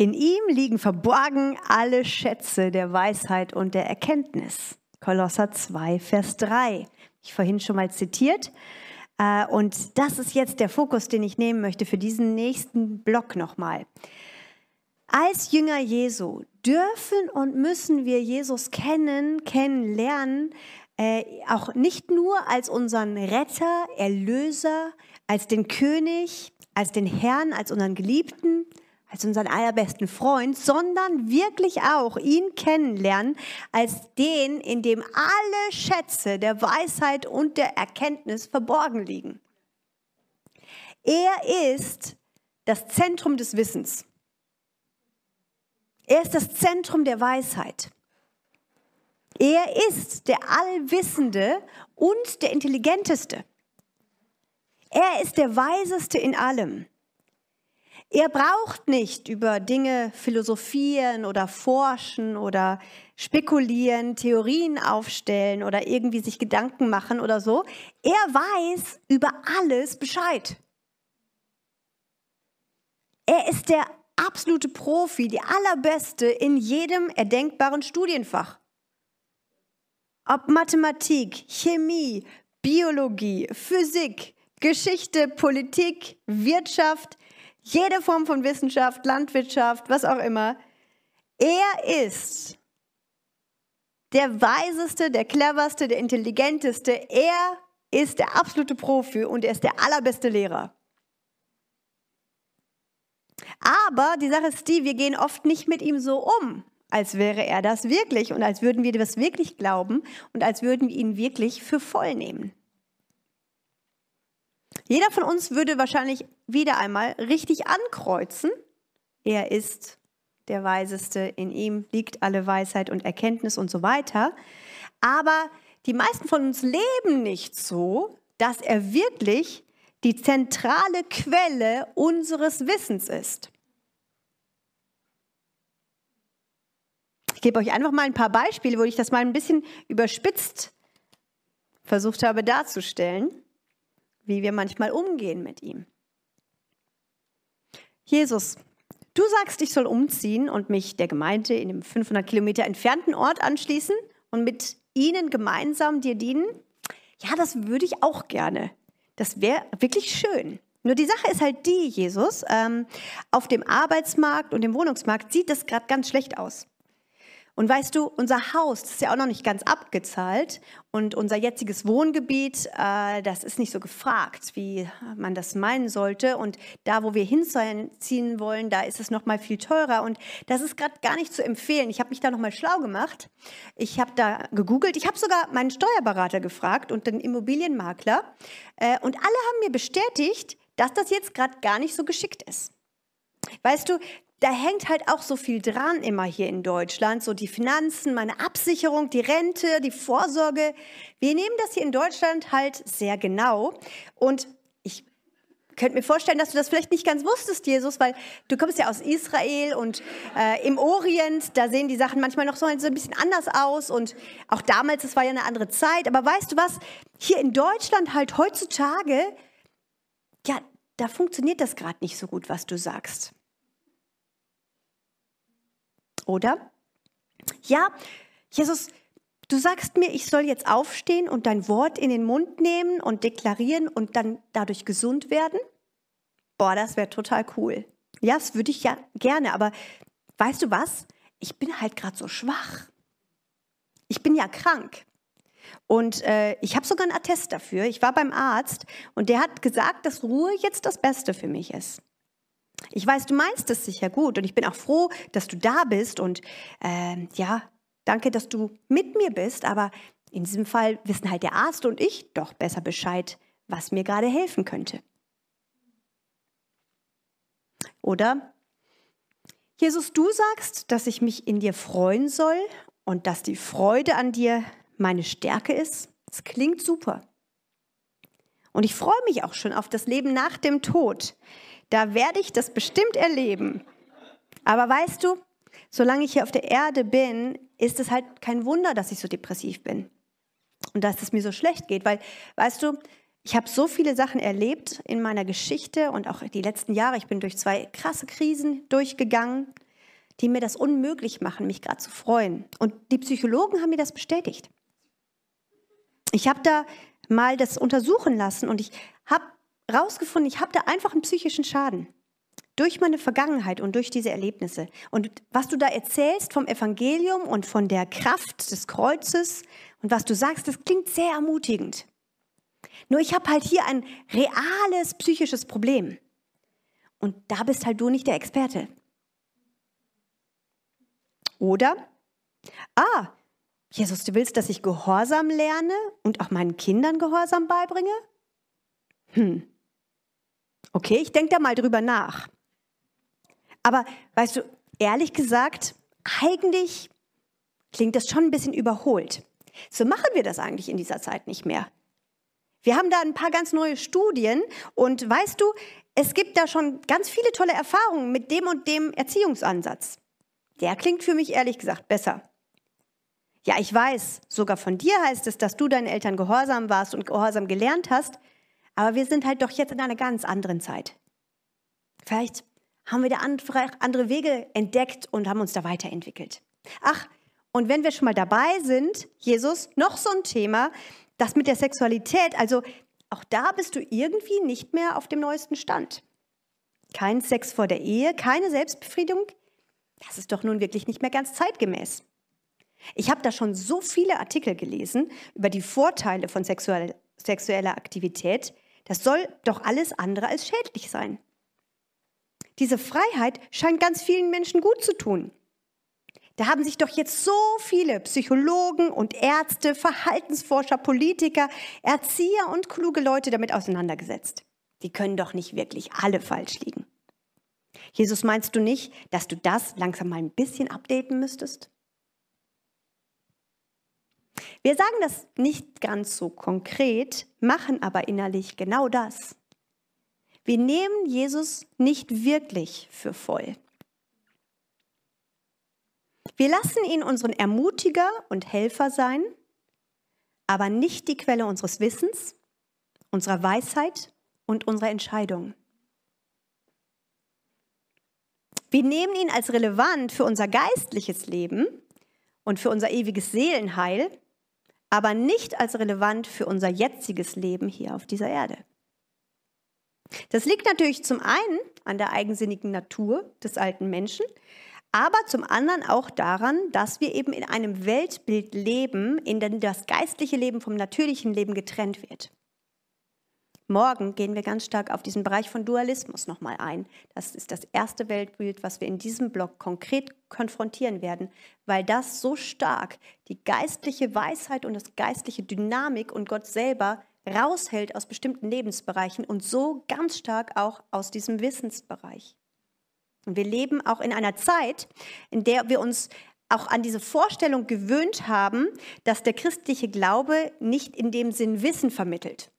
In ihm liegen verborgen alle Schätze der Weisheit und der Erkenntnis. Kolosser 2, Vers 3. Ich vorhin schon mal zitiert. Äh, und das ist jetzt der Fokus, den ich nehmen möchte für diesen nächsten Block nochmal. Als Jünger Jesu dürfen und müssen wir Jesus kennen, kennenlernen, äh, auch nicht nur als unseren Retter, Erlöser, als den König, als den Herrn, als unseren Geliebten, als unseren allerbesten Freund, sondern wirklich auch ihn kennenlernen als den, in dem alle Schätze der Weisheit und der Erkenntnis verborgen liegen. Er ist das Zentrum des Wissens. Er ist das Zentrum der Weisheit. Er ist der Allwissende und der Intelligenteste. Er ist der Weiseste in allem. Er braucht nicht über Dinge philosophieren oder forschen oder spekulieren, Theorien aufstellen oder irgendwie sich Gedanken machen oder so. Er weiß über alles Bescheid. Er ist der absolute Profi, die allerbeste in jedem erdenkbaren Studienfach. Ob Mathematik, Chemie, Biologie, Physik, Geschichte, Politik, Wirtschaft, jede Form von Wissenschaft, Landwirtschaft, was auch immer. Er ist der weiseste, der cleverste, der intelligenteste. Er ist der absolute Profi und er ist der allerbeste Lehrer. Aber die Sache ist die, wir gehen oft nicht mit ihm so um, als wäre er das wirklich und als würden wir das wirklich glauben und als würden wir ihn wirklich für voll nehmen. Jeder von uns würde wahrscheinlich wieder einmal richtig ankreuzen. Er ist der Weiseste, in ihm liegt alle Weisheit und Erkenntnis und so weiter. Aber die meisten von uns leben nicht so, dass er wirklich die zentrale Quelle unseres Wissens ist. Ich gebe euch einfach mal ein paar Beispiele, wo ich das mal ein bisschen überspitzt versucht habe darzustellen wie wir manchmal umgehen mit ihm. Jesus, du sagst, ich soll umziehen und mich der Gemeinde in einem 500 Kilometer entfernten Ort anschließen und mit ihnen gemeinsam dir dienen. Ja, das würde ich auch gerne. Das wäre wirklich schön. Nur die Sache ist halt die, Jesus, ähm, auf dem Arbeitsmarkt und dem Wohnungsmarkt sieht das gerade ganz schlecht aus. Und weißt du, unser Haus ist ja auch noch nicht ganz abgezahlt und unser jetziges Wohngebiet, äh, das ist nicht so gefragt, wie man das meinen sollte. Und da, wo wir hinziehen wollen, da ist es noch mal viel teurer. Und das ist gerade gar nicht zu empfehlen. Ich habe mich da noch mal schlau gemacht. Ich habe da gegoogelt. Ich habe sogar meinen Steuerberater gefragt und den Immobilienmakler. Äh, und alle haben mir bestätigt, dass das jetzt gerade gar nicht so geschickt ist. Weißt du, da hängt halt auch so viel dran immer hier in Deutschland, so die Finanzen, meine Absicherung, die Rente, die Vorsorge. Wir nehmen das hier in Deutschland halt sehr genau. Und ich könnte mir vorstellen, dass du das vielleicht nicht ganz wusstest, Jesus, weil du kommst ja aus Israel und äh, im Orient, da sehen die Sachen manchmal noch so ein, bisschen anders aus. Und auch damals, es war ja eine andere Zeit, aber weißt du was, hier in Deutschland halt heutzutage, ja, da funktioniert das gerade nicht so gut, was du sagst. Oder? Ja, Jesus, du sagst mir, ich soll jetzt aufstehen und dein Wort in den Mund nehmen und deklarieren und dann dadurch gesund werden? Boah, das wäre total cool. Ja, das würde ich ja gerne, aber weißt du was? Ich bin halt gerade so schwach. Ich bin ja krank. Und äh, ich habe sogar einen Attest dafür. Ich war beim Arzt und der hat gesagt, dass Ruhe jetzt das Beste für mich ist. Ich weiß, du meinst es sicher gut und ich bin auch froh, dass du da bist und äh, ja, danke, dass du mit mir bist, aber in diesem Fall wissen halt der Arzt und ich doch besser Bescheid, was mir gerade helfen könnte. Oder Jesus, du sagst, dass ich mich in dir freuen soll und dass die Freude an dir meine Stärke ist. Das klingt super. Und ich freue mich auch schon auf das Leben nach dem Tod. Da werde ich das bestimmt erleben. Aber weißt du, solange ich hier auf der Erde bin, ist es halt kein Wunder, dass ich so depressiv bin. Und dass es mir so schlecht geht, weil, weißt du, ich habe so viele Sachen erlebt in meiner Geschichte und auch die letzten Jahre. Ich bin durch zwei krasse Krisen durchgegangen. die mir das unmöglich machen, mich gerade zu freuen. Und die Psychologen haben mir das bestätigt. Ich habe da mal das untersuchen lassen und ich habe rausgefunden, ich habe da einfach einen psychischen Schaden durch meine Vergangenheit und durch diese Erlebnisse. Und was du da erzählst vom Evangelium und von der Kraft des Kreuzes und was du sagst, das klingt sehr ermutigend. Nur ich habe halt hier ein reales psychisches Problem. Und da bist halt du nicht der Experte. Oder, ah, Jesus, du willst, dass ich Gehorsam lerne und auch meinen Kindern Gehorsam beibringe? Hm. Okay, ich denke da mal drüber nach. Aber weißt du, ehrlich gesagt, eigentlich klingt das schon ein bisschen überholt. So machen wir das eigentlich in dieser Zeit nicht mehr. Wir haben da ein paar ganz neue Studien und weißt du, es gibt da schon ganz viele tolle Erfahrungen mit dem und dem Erziehungsansatz. Der klingt für mich ehrlich gesagt besser. Ja, ich weiß, sogar von dir heißt es, dass du deinen Eltern gehorsam warst und gehorsam gelernt hast, aber wir sind halt doch jetzt in einer ganz anderen Zeit. Vielleicht haben wir da andere Wege entdeckt und haben uns da weiterentwickelt. Ach, und wenn wir schon mal dabei sind, Jesus, noch so ein Thema, das mit der Sexualität, also auch da bist du irgendwie nicht mehr auf dem neuesten Stand. Kein Sex vor der Ehe, keine Selbstbefriedigung, das ist doch nun wirklich nicht mehr ganz zeitgemäß. Ich habe da schon so viele Artikel gelesen über die Vorteile von sexuell, sexueller Aktivität. Das soll doch alles andere als schädlich sein. Diese Freiheit scheint ganz vielen Menschen gut zu tun. Da haben sich doch jetzt so viele Psychologen und Ärzte, Verhaltensforscher, Politiker, Erzieher und kluge Leute damit auseinandergesetzt. Die können doch nicht wirklich alle falsch liegen. Jesus, meinst du nicht, dass du das langsam mal ein bisschen updaten müsstest? Wir sagen das nicht ganz so konkret, machen aber innerlich genau das. Wir nehmen Jesus nicht wirklich für voll. Wir lassen ihn unseren Ermutiger und Helfer sein, aber nicht die Quelle unseres Wissens, unserer Weisheit und unserer Entscheidungen. Wir nehmen ihn als relevant für unser geistliches Leben und für unser ewiges Seelenheil, aber nicht als relevant für unser jetziges Leben hier auf dieser Erde. Das liegt natürlich zum einen an der eigensinnigen Natur des alten Menschen, aber zum anderen auch daran, dass wir eben in einem Weltbild leben, in dem das geistliche Leben vom natürlichen Leben getrennt wird. Morgen gehen wir ganz stark auf diesen Bereich von Dualismus nochmal ein. Das ist das erste Weltbild, was wir in diesem Blog konkret konfrontieren werden, weil das so stark die geistliche Weisheit und das geistliche Dynamik und Gott selber raushält aus bestimmten Lebensbereichen und so ganz stark auch aus diesem Wissensbereich. Und wir leben auch in einer Zeit, in der wir uns auch an diese Vorstellung gewöhnt haben, dass der christliche Glaube nicht in dem Sinn Wissen vermittelt.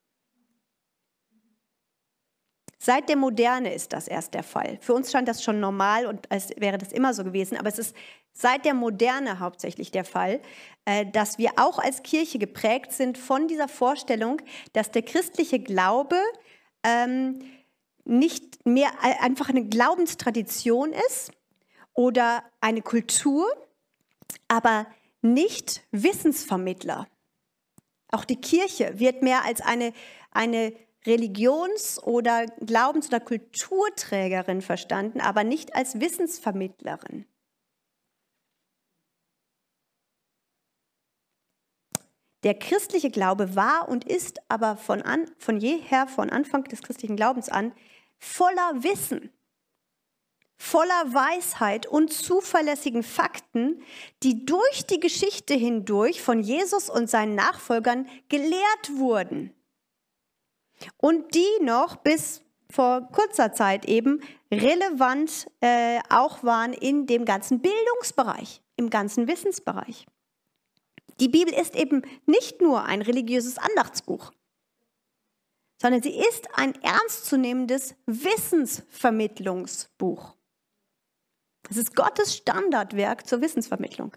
Seit der Moderne ist das erst der Fall. Für uns scheint das schon normal und als wäre das immer so gewesen, aber es ist seit der Moderne hauptsächlich der Fall, äh, dass wir auch als Kirche geprägt sind von dieser Vorstellung, dass der christliche Glaube ähm, nicht mehr einfach eine Glaubenstradition ist oder eine Kultur, aber nicht Wissensvermittler. Auch die Kirche wird mehr als eine, eine Religions- oder Glaubens- oder Kulturträgerin verstanden, aber nicht als Wissensvermittlerin. Der christliche Glaube war und ist aber von, an, von jeher, von Anfang des christlichen Glaubens an, voller Wissen, voller Weisheit und zuverlässigen Fakten, die durch die Geschichte hindurch von Jesus und seinen Nachfolgern gelehrt wurden und die noch bis vor kurzer Zeit eben relevant äh, auch waren in dem ganzen Bildungsbereich, im ganzen Wissensbereich. Die Bibel ist eben nicht nur ein religiöses Andachtsbuch, sondern sie ist ein ernstzunehmendes Wissensvermittlungsbuch. Es ist Gottes Standardwerk zur Wissensvermittlung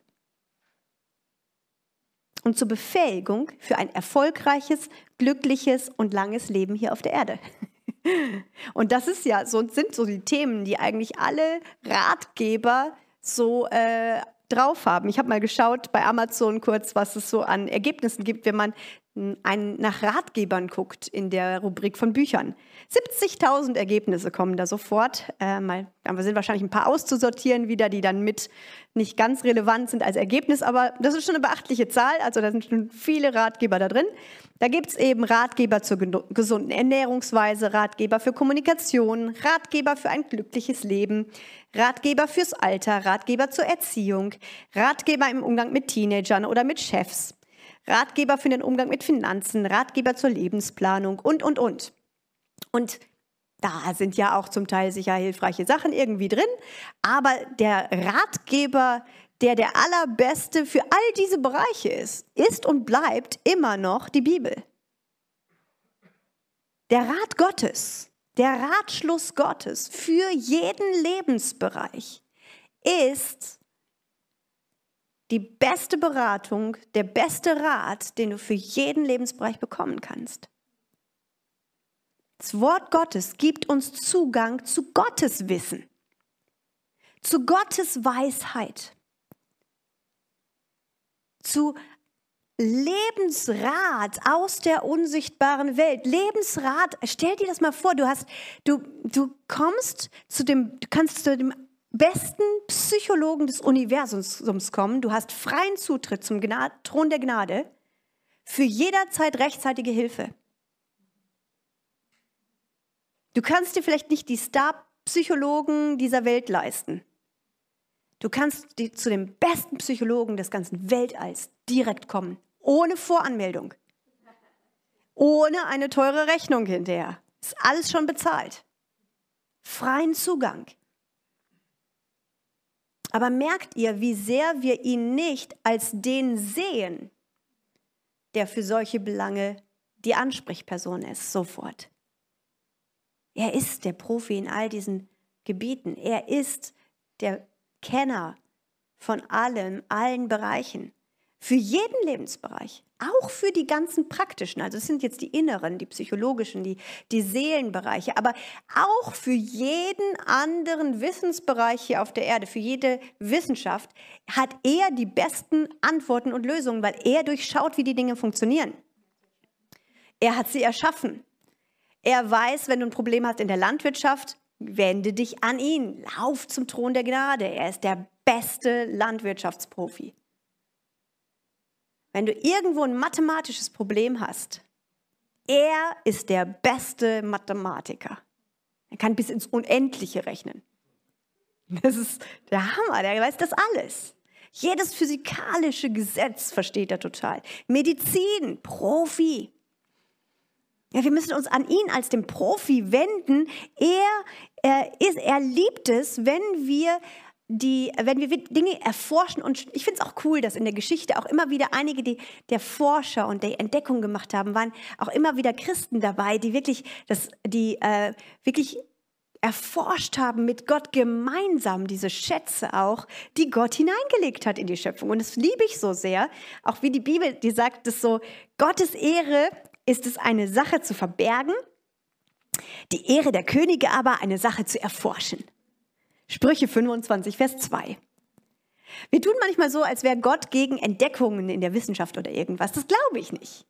und zur Befähigung für ein erfolgreiches, glückliches und langes Leben hier auf der Erde. Und das ist ja so sind so die Themen, die eigentlich alle Ratgeber so äh, drauf haben. Ich habe mal geschaut bei Amazon kurz, was es so an Ergebnissen gibt, wenn man ein, nach Ratgebern guckt in der Rubrik von Büchern. 70.000 Ergebnisse kommen da sofort. Äh, mal, da sind wahrscheinlich ein paar auszusortieren wieder, die dann mit nicht ganz relevant sind als Ergebnis, aber das ist schon eine beachtliche Zahl. Also da sind schon viele Ratgeber da drin. Da gibt es eben Ratgeber zur gesunden Ernährungsweise, Ratgeber für Kommunikation, Ratgeber für ein glückliches Leben, Ratgeber fürs Alter, Ratgeber zur Erziehung, Ratgeber im Umgang mit Teenagern oder mit Chefs, Ratgeber für den Umgang mit Finanzen, Ratgeber zur Lebensplanung und, und, und. Und da sind ja auch zum Teil sicher hilfreiche Sachen irgendwie drin, aber der Ratgeber, der der allerbeste für all diese Bereiche ist, ist und bleibt immer noch die Bibel. Der Rat Gottes, der Ratschluss Gottes für jeden Lebensbereich ist die beste Beratung, der beste Rat, den du für jeden Lebensbereich bekommen kannst. Das Wort Gottes gibt uns Zugang zu Gottes Wissen, zu Gottes Weisheit, zu Lebensrat aus der unsichtbaren Welt. Lebensrat, stell dir das mal vor, du hast, du, du kommst zu dem, du kannst zu dem besten Psychologen des Universums kommen. Du hast freien Zutritt zum Gnade, Thron der Gnade für jederzeit rechtzeitige Hilfe. Du kannst dir vielleicht nicht die Star-Psychologen dieser Welt leisten. Du kannst zu dem besten Psychologen des ganzen Weltalls direkt kommen, ohne Voranmeldung, ohne eine teure Rechnung hinterher. Ist alles schon bezahlt. Freien Zugang. Aber merkt ihr, wie sehr wir ihn nicht als den sehen, der für solche Belange die Ansprechperson ist, sofort. Er ist der Profi in all diesen Gebieten. Er ist der Kenner von allem, allen Bereichen. Für jeden Lebensbereich auch für die ganzen praktischen, also es sind jetzt die inneren, die psychologischen, die, die Seelenbereiche, aber auch für jeden anderen Wissensbereich hier auf der Erde, für jede Wissenschaft, hat er die besten Antworten und Lösungen, weil er durchschaut, wie die Dinge funktionieren. Er hat sie erschaffen. Er weiß, wenn du ein Problem hast in der Landwirtschaft, wende dich an ihn. Lauf zum Thron der Gnade. Er ist der beste Landwirtschaftsprofi. Wenn du irgendwo ein mathematisches Problem hast, er ist der beste Mathematiker. Er kann bis ins Unendliche rechnen. Das ist der Hammer, der weiß das alles. Jedes physikalische Gesetz versteht er total. Medizin, Profi. Ja, wir müssen uns an ihn als den Profi wenden. Er, er, ist, er liebt es, wenn wir die, wenn wir Dinge erforschen, und ich finde es auch cool, dass in der Geschichte auch immer wieder einige die, der Forscher und der Entdeckung gemacht haben, waren auch immer wieder Christen dabei, die wirklich, das, die äh, wirklich erforscht haben mit Gott gemeinsam diese Schätze auch, die Gott hineingelegt hat in die Schöpfung. Und das liebe ich so sehr, auch wie die Bibel, die sagt es so, Gottes Ehre ist es eine Sache zu verbergen, die Ehre der Könige aber eine Sache zu erforschen. Sprüche 25, Vers 2. Wir tun manchmal so, als wäre Gott gegen Entdeckungen in der Wissenschaft oder irgendwas. Das glaube ich nicht.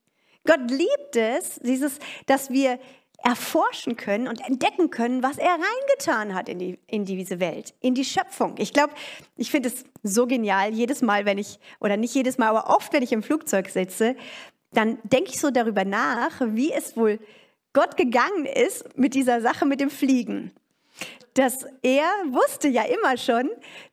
Gott liebt es, dieses, dass wir erforschen können und entdecken können, was er reingetan hat in, die, in diese Welt, in die Schöpfung. Ich glaube, ich finde es so genial, jedes Mal, wenn ich, oder nicht jedes Mal, aber oft, wenn ich im Flugzeug sitze, dann denke ich so darüber nach, wie es wohl Gott gegangen ist mit dieser Sache mit dem Fliegen dass er wusste ja immer schon,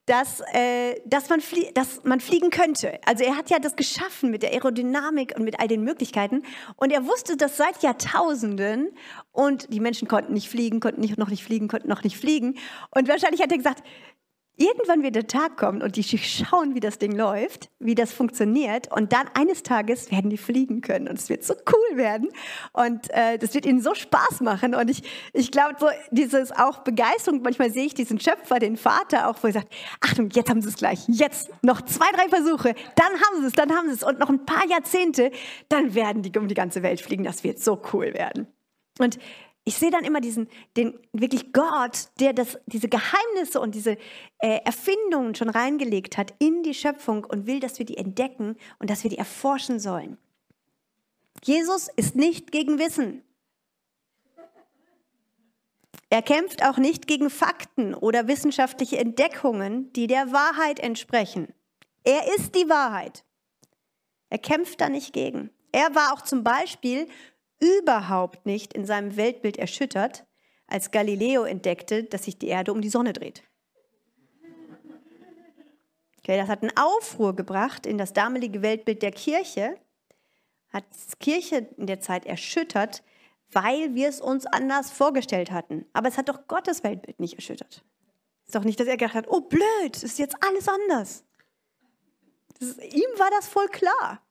dass, äh, dass, man dass man fliegen könnte. Also er hat ja das geschaffen mit der Aerodynamik und mit all den Möglichkeiten. Und er wusste das seit Jahrtausenden. Und die Menschen konnten nicht fliegen, konnten nicht, noch nicht fliegen, konnten noch nicht fliegen. Und wahrscheinlich hat er gesagt, Irgendwann wird der Tag kommen und die schauen, wie das Ding läuft, wie das funktioniert. Und dann eines Tages werden die fliegen können und es wird so cool werden. Und äh, das wird ihnen so Spaß machen. Und ich, ich glaube, so dieses auch Begeisterung, manchmal sehe ich diesen Schöpfer, den Vater auch, wo er sagt, Achtung, jetzt haben sie es gleich. Jetzt noch zwei, drei Versuche, dann haben sie es, dann haben sie es. Und noch ein paar Jahrzehnte, dann werden die um die ganze Welt fliegen. Das wird so cool werden. Und ich sehe dann immer diesen, den wirklich Gott, der das, diese Geheimnisse und diese äh, Erfindungen schon reingelegt hat in die Schöpfung und will, dass wir die entdecken und dass wir die erforschen sollen. Jesus ist nicht gegen Wissen. Er kämpft auch nicht gegen Fakten oder wissenschaftliche Entdeckungen, die der Wahrheit entsprechen. Er ist die Wahrheit. Er kämpft da nicht gegen. Er war auch zum Beispiel überhaupt nicht in seinem Weltbild erschüttert, als Galileo entdeckte, dass sich die Erde um die Sonne dreht. Okay, das hat einen Aufruhr gebracht in das damalige Weltbild der Kirche, hat die Kirche in der Zeit erschüttert, weil wir es uns anders vorgestellt hatten. Aber es hat doch Gottes Weltbild nicht erschüttert. Es ist doch nicht, dass er gedacht hat, oh blöd, ist jetzt alles anders. Ist, ihm war das voll klar.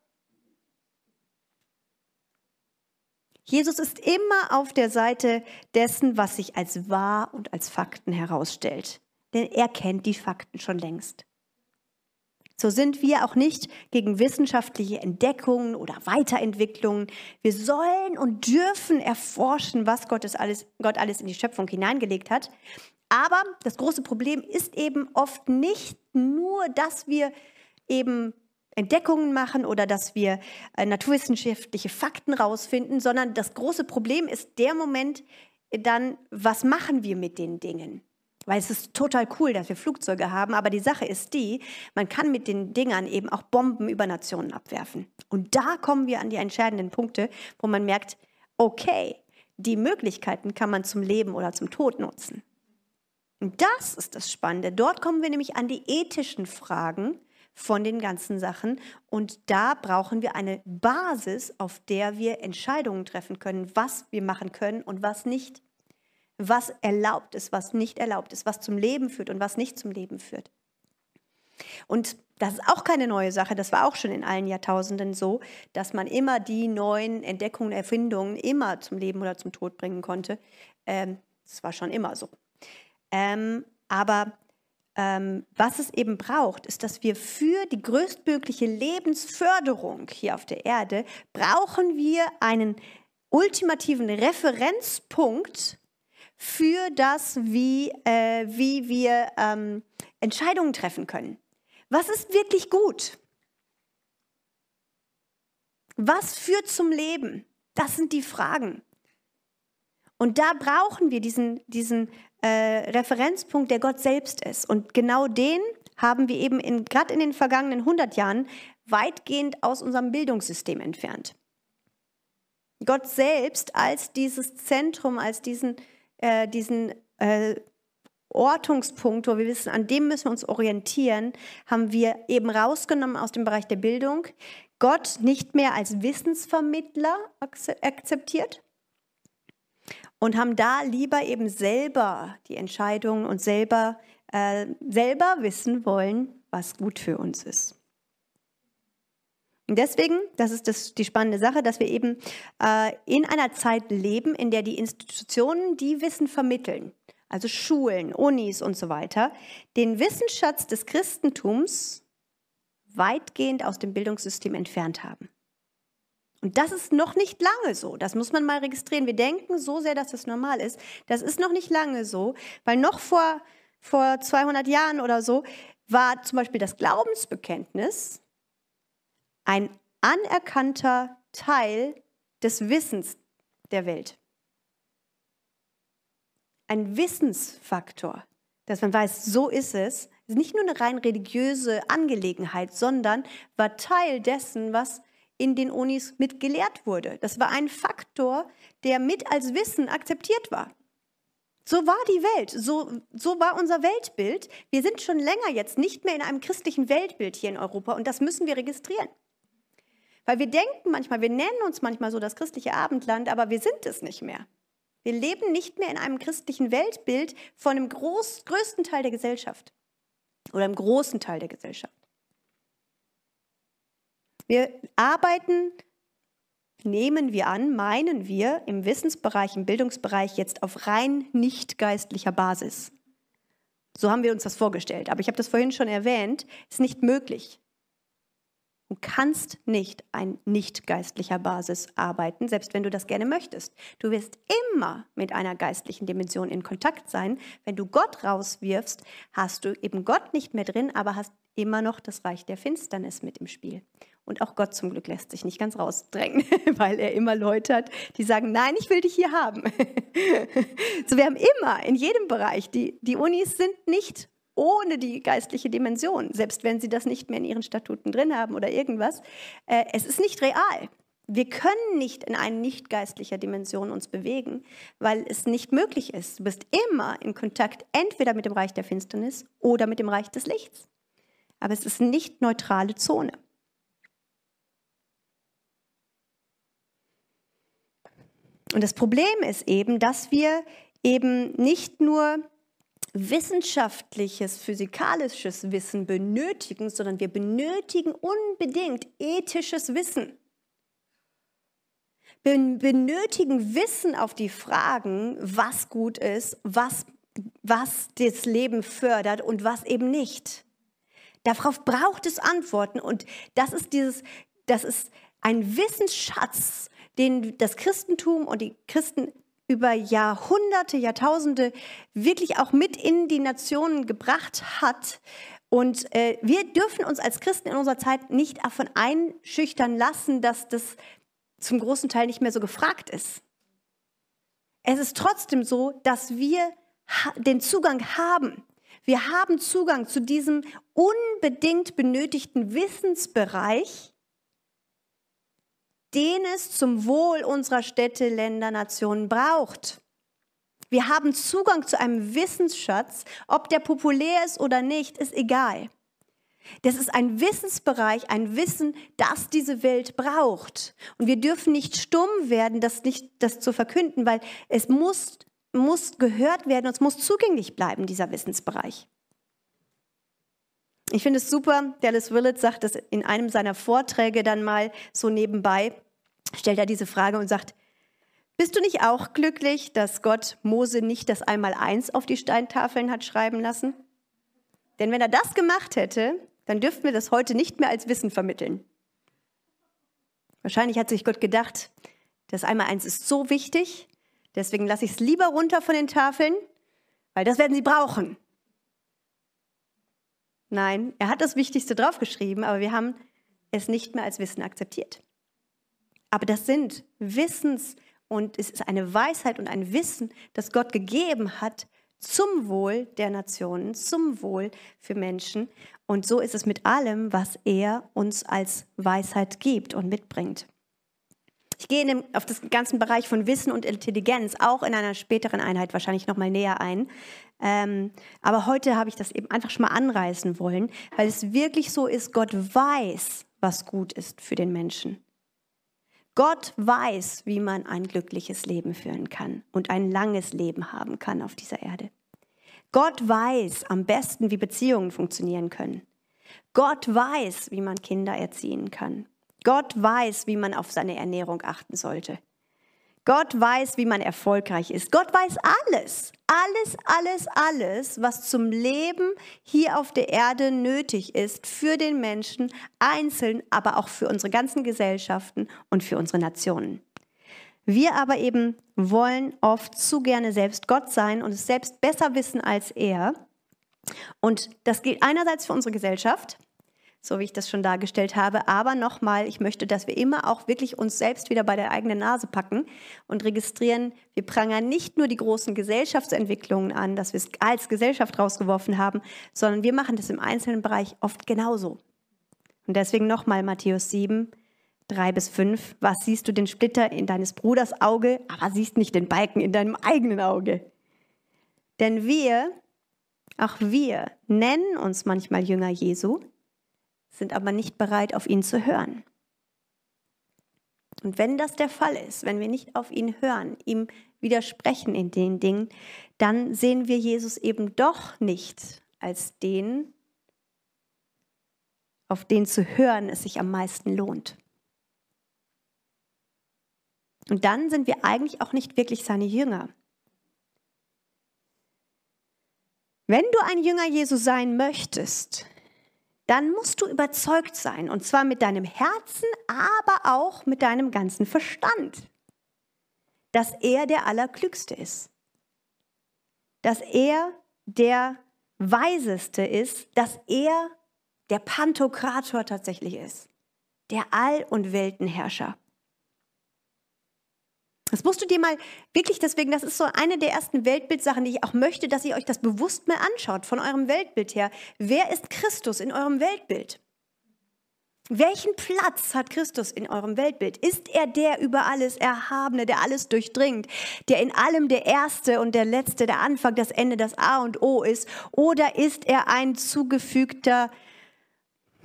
Jesus ist immer auf der Seite dessen, was sich als wahr und als Fakten herausstellt. Denn er kennt die Fakten schon längst. So sind wir auch nicht gegen wissenschaftliche Entdeckungen oder Weiterentwicklungen. Wir sollen und dürfen erforschen, was Gott alles, Gott alles in die Schöpfung hineingelegt hat. Aber das große Problem ist eben oft nicht nur, dass wir eben Entdeckungen machen oder dass wir äh, naturwissenschaftliche Fakten rausfinden, sondern das große Problem ist der Moment dann, was machen wir mit den Dingen? Weil es ist total cool, dass wir Flugzeuge haben, aber die Sache ist die, man kann mit den Dingern eben auch Bomben über Nationen abwerfen. Und da kommen wir an die entscheidenden Punkte, wo man merkt, okay, die Möglichkeiten kann man zum Leben oder zum Tod nutzen. Und das ist das Spannende. Dort kommen wir nämlich an die ethischen Fragen, von den ganzen Sachen. Und da brauchen wir eine Basis, auf der wir Entscheidungen treffen können, was wir machen können und was nicht. Was erlaubt ist, was nicht erlaubt ist, was zum Leben führt und was nicht zum Leben führt. Und das ist auch keine neue Sache, das war auch schon in allen Jahrtausenden so, dass man immer die neuen Entdeckungen, Erfindungen immer zum Leben oder zum Tod bringen konnte. Ähm, das war schon immer so. Ähm, aber ähm, was es eben braucht, ist, dass wir für die größtmögliche Lebensförderung hier auf der Erde, brauchen wir einen ultimativen Referenzpunkt für das, wie, äh, wie wir ähm, Entscheidungen treffen können. Was ist wirklich gut? Was führt zum Leben? Das sind die Fragen. Und da brauchen wir diesen, diesen äh, Referenzpunkt, der Gott selbst ist. Und genau den haben wir eben gerade in den vergangenen 100 Jahren weitgehend aus unserem Bildungssystem entfernt. Gott selbst als dieses Zentrum, als diesen, äh, diesen äh, Ortungspunkt, wo wir wissen, an dem müssen wir uns orientieren, haben wir eben rausgenommen aus dem Bereich der Bildung. Gott nicht mehr als Wissensvermittler akzeptiert, und haben da lieber eben selber die Entscheidungen und selber, äh, selber wissen wollen, was gut für uns ist. Und deswegen, das ist das, die spannende Sache, dass wir eben äh, in einer Zeit leben, in der die Institutionen, die Wissen vermitteln, also Schulen, Unis und so weiter, den Wissensschatz des Christentums weitgehend aus dem Bildungssystem entfernt haben. Und das ist noch nicht lange so. Das muss man mal registrieren. Wir denken so sehr, dass das normal ist. Das ist noch nicht lange so, weil noch vor, vor 200 Jahren oder so war zum Beispiel das Glaubensbekenntnis ein anerkannter Teil des Wissens der Welt. Ein Wissensfaktor, dass man weiß, so ist es, ist nicht nur eine rein religiöse Angelegenheit, sondern war Teil dessen, was in den Unis mit gelehrt wurde. Das war ein Faktor, der mit als Wissen akzeptiert war. So war die Welt, so, so war unser Weltbild. Wir sind schon länger jetzt nicht mehr in einem christlichen Weltbild hier in Europa und das müssen wir registrieren. Weil wir denken manchmal, wir nennen uns manchmal so das christliche Abendland, aber wir sind es nicht mehr. Wir leben nicht mehr in einem christlichen Weltbild von dem groß, größten Teil der Gesellschaft oder im großen Teil der Gesellschaft. Wir arbeiten, nehmen wir an, meinen wir im Wissensbereich, im Bildungsbereich jetzt auf rein nicht geistlicher Basis. So haben wir uns das vorgestellt. Aber ich habe das vorhin schon erwähnt, ist nicht möglich. und kannst nicht ein nicht geistlicher Basis arbeiten, selbst wenn du das gerne möchtest. Du wirst immer mit einer geistlichen Dimension in Kontakt sein. Wenn du Gott rauswirfst, hast du eben Gott nicht mehr drin, aber hast immer noch das Reich der Finsternis mit im Spiel. Und auch Gott zum Glück lässt sich nicht ganz rausdrängen, weil er immer Leute hat, die sagen, nein, ich will dich hier haben. so, wir haben immer in jedem Bereich, die, die Unis sind nicht ohne die geistliche Dimension, selbst wenn sie das nicht mehr in ihren Statuten drin haben oder irgendwas. Äh, es ist nicht real. Wir können nicht in eine nicht geistlicher Dimension uns bewegen, weil es nicht möglich ist. Du bist immer in Kontakt entweder mit dem Reich der Finsternis oder mit dem Reich des Lichts. Aber es ist nicht neutrale Zone. Und das Problem ist eben, dass wir eben nicht nur wissenschaftliches, physikalisches Wissen benötigen, sondern wir benötigen unbedingt ethisches Wissen. Wir benötigen Wissen auf die Fragen, was gut ist, was, was das Leben fördert und was eben nicht. Darauf braucht es Antworten und das ist dieses, das ist ein Wissensschatz, den das Christentum und die Christen über Jahrhunderte, Jahrtausende wirklich auch mit in die Nationen gebracht hat. Und äh, wir dürfen uns als Christen in unserer Zeit nicht davon einschüchtern lassen, dass das zum großen Teil nicht mehr so gefragt ist. Es ist trotzdem so, dass wir den Zugang haben. Wir haben Zugang zu diesem unbedingt benötigten Wissensbereich, den es zum Wohl unserer Städte, Länder, Nationen braucht. Wir haben Zugang zu einem Wissensschatz, ob der populär ist oder nicht, ist egal. Das ist ein Wissensbereich, ein Wissen, das diese Welt braucht. Und wir dürfen nicht stumm werden, das, nicht, das zu verkünden, weil es muss, muss gehört werden und es muss zugänglich bleiben, dieser Wissensbereich. Ich finde es super, Dallas Willett sagt das in einem seiner Vorträge dann mal so nebenbei, stellt er diese Frage und sagt, bist du nicht auch glücklich, dass Gott Mose nicht das Einmaleins auf die Steintafeln hat schreiben lassen? Denn wenn er das gemacht hätte, dann dürften wir das heute nicht mehr als Wissen vermitteln. Wahrscheinlich hat sich Gott gedacht, das Einmaleins ist so wichtig, deswegen lasse ich es lieber runter von den Tafeln, weil das werden sie brauchen. Nein, er hat das Wichtigste draufgeschrieben, aber wir haben es nicht mehr als Wissen akzeptiert. Aber das sind Wissens- und es ist eine Weisheit und ein Wissen, das Gott gegeben hat zum Wohl der Nationen, zum Wohl für Menschen. Und so ist es mit allem, was er uns als Weisheit gibt und mitbringt. Ich gehe dem, auf das ganzen Bereich von Wissen und Intelligenz auch in einer späteren Einheit wahrscheinlich noch mal näher ein. Ähm, aber heute habe ich das eben einfach schon mal anreißen wollen, weil es wirklich so ist, Gott weiß, was gut ist für den Menschen. Gott weiß, wie man ein glückliches Leben führen kann und ein langes Leben haben kann auf dieser Erde. Gott weiß am besten, wie Beziehungen funktionieren können. Gott weiß, wie man Kinder erziehen kann. Gott weiß, wie man auf seine Ernährung achten sollte. Gott weiß, wie man erfolgreich ist. Gott weiß alles, alles, alles, alles, was zum Leben hier auf der Erde nötig ist für den Menschen einzeln, aber auch für unsere ganzen Gesellschaften und für unsere Nationen. Wir aber eben wollen oft zu gerne selbst Gott sein und es selbst besser wissen als er. Und das gilt einerseits für unsere Gesellschaft, so wie ich das schon dargestellt habe. Aber nochmal, ich möchte, dass wir immer auch wirklich uns selbst wieder bei der eigenen Nase packen und registrieren, wir prangern nicht nur die großen Gesellschaftsentwicklungen an, dass wir es als Gesellschaft rausgeworfen haben, sondern wir machen das im einzelnen Bereich oft genauso. Und deswegen nochmal Matthäus 7, 3 bis 5. Was siehst du den Splitter in deines Bruders Auge, aber siehst nicht den Balken in deinem eigenen Auge? Denn wir, auch wir, nennen uns manchmal Jünger Jesu, sind aber nicht bereit, auf ihn zu hören. Und wenn das der Fall ist, wenn wir nicht auf ihn hören, ihm widersprechen in den Dingen, dann sehen wir Jesus eben doch nicht als den, auf den zu hören es sich am meisten lohnt. Und dann sind wir eigentlich auch nicht wirklich seine Jünger. Wenn du ein Jünger Jesu sein möchtest, dann musst du überzeugt sein. Und zwar mit deinem Herzen, aber auch mit deinem ganzen Verstand. Dass er der Allerklügste ist. Dass er der Weiseste ist. Dass er der Pantokrator tatsächlich ist. Der All- und Weltenherrscher. Das musst du dir mal wirklich deswegen, das ist so eine der ersten Weltbildsachen, die ich auch möchte, dass ihr euch das bewusst mal anschaut von eurem Weltbild her. Wer ist Christus in eurem Weltbild? Welchen Platz hat Christus in eurem Weltbild? Ist er der über alles Erhabene, der alles durchdringt, der in allem der Erste und der Letzte, der Anfang, das Ende, das A und O ist? Oder ist er ein zugefügter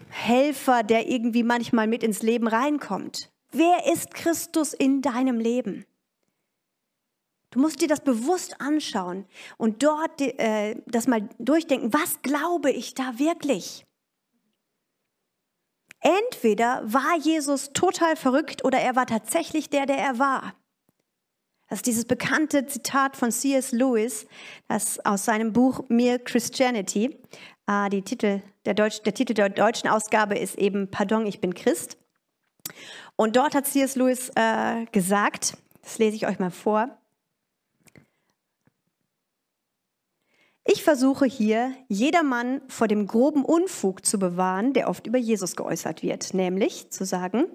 Helfer, der irgendwie manchmal mit ins Leben reinkommt? Wer ist Christus in deinem Leben? Du musst dir das bewusst anschauen und dort äh, das mal durchdenken. Was glaube ich da wirklich? Entweder war Jesus total verrückt oder er war tatsächlich der, der er war. Das ist dieses bekannte Zitat von C.S. Lewis, das aus seinem Buch Mere Christianity. Äh, die Titel, der, Deutsch, der Titel der deutschen Ausgabe ist eben Pardon, ich bin Christ. Und dort hat C.S. Lewis äh, gesagt, das lese ich euch mal vor, Ich versuche hier, jedermann vor dem groben Unfug zu bewahren, der oft über Jesus geäußert wird, nämlich zu sagen,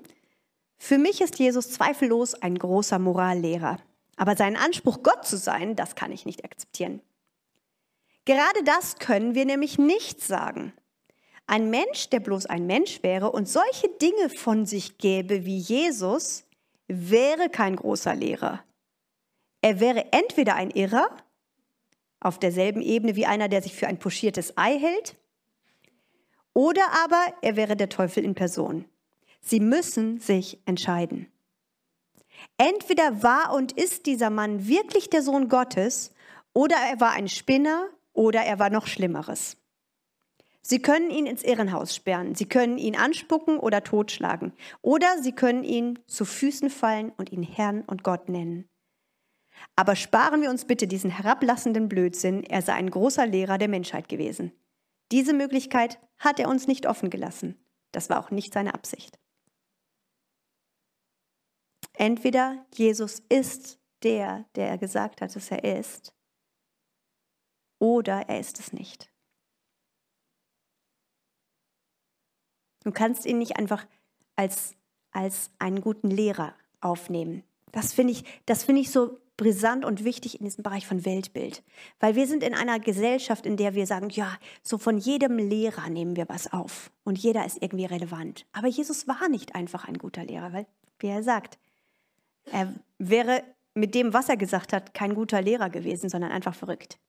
für mich ist Jesus zweifellos ein großer Morallehrer, aber seinen Anspruch, Gott zu sein, das kann ich nicht akzeptieren. Gerade das können wir nämlich nicht sagen. Ein Mensch, der bloß ein Mensch wäre und solche Dinge von sich gäbe wie Jesus, wäre kein großer Lehrer. Er wäre entweder ein Irrer auf derselben Ebene wie einer, der sich für ein pochiertes Ei hält. Oder aber er wäre der Teufel in Person. Sie müssen sich entscheiden. Entweder war und ist dieser Mann wirklich der Sohn Gottes, oder er war ein Spinner, oder er war noch Schlimmeres. Sie können ihn ins Irrenhaus sperren, Sie können ihn anspucken oder totschlagen, oder Sie können ihn zu Füßen fallen und ihn Herrn und Gott nennen. Aber sparen wir uns bitte diesen herablassenden Blödsinn, er sei ein großer Lehrer der Menschheit gewesen. Diese Möglichkeit hat er uns nicht offen gelassen. Das war auch nicht seine Absicht. Entweder Jesus ist der, der er gesagt hat, dass er ist, oder er ist es nicht. Du kannst ihn nicht einfach als, als einen guten Lehrer aufnehmen. Das finde ich, das finde ich so brisant und wichtig in diesem Bereich von Weltbild. Weil wir sind in einer Gesellschaft, in der wir sagen, ja, so von jedem Lehrer nehmen wir was auf und jeder ist irgendwie relevant. Aber Jesus war nicht einfach ein guter Lehrer, weil, wie er sagt, er wäre mit dem, was er gesagt hat, kein guter Lehrer gewesen, sondern einfach verrückt.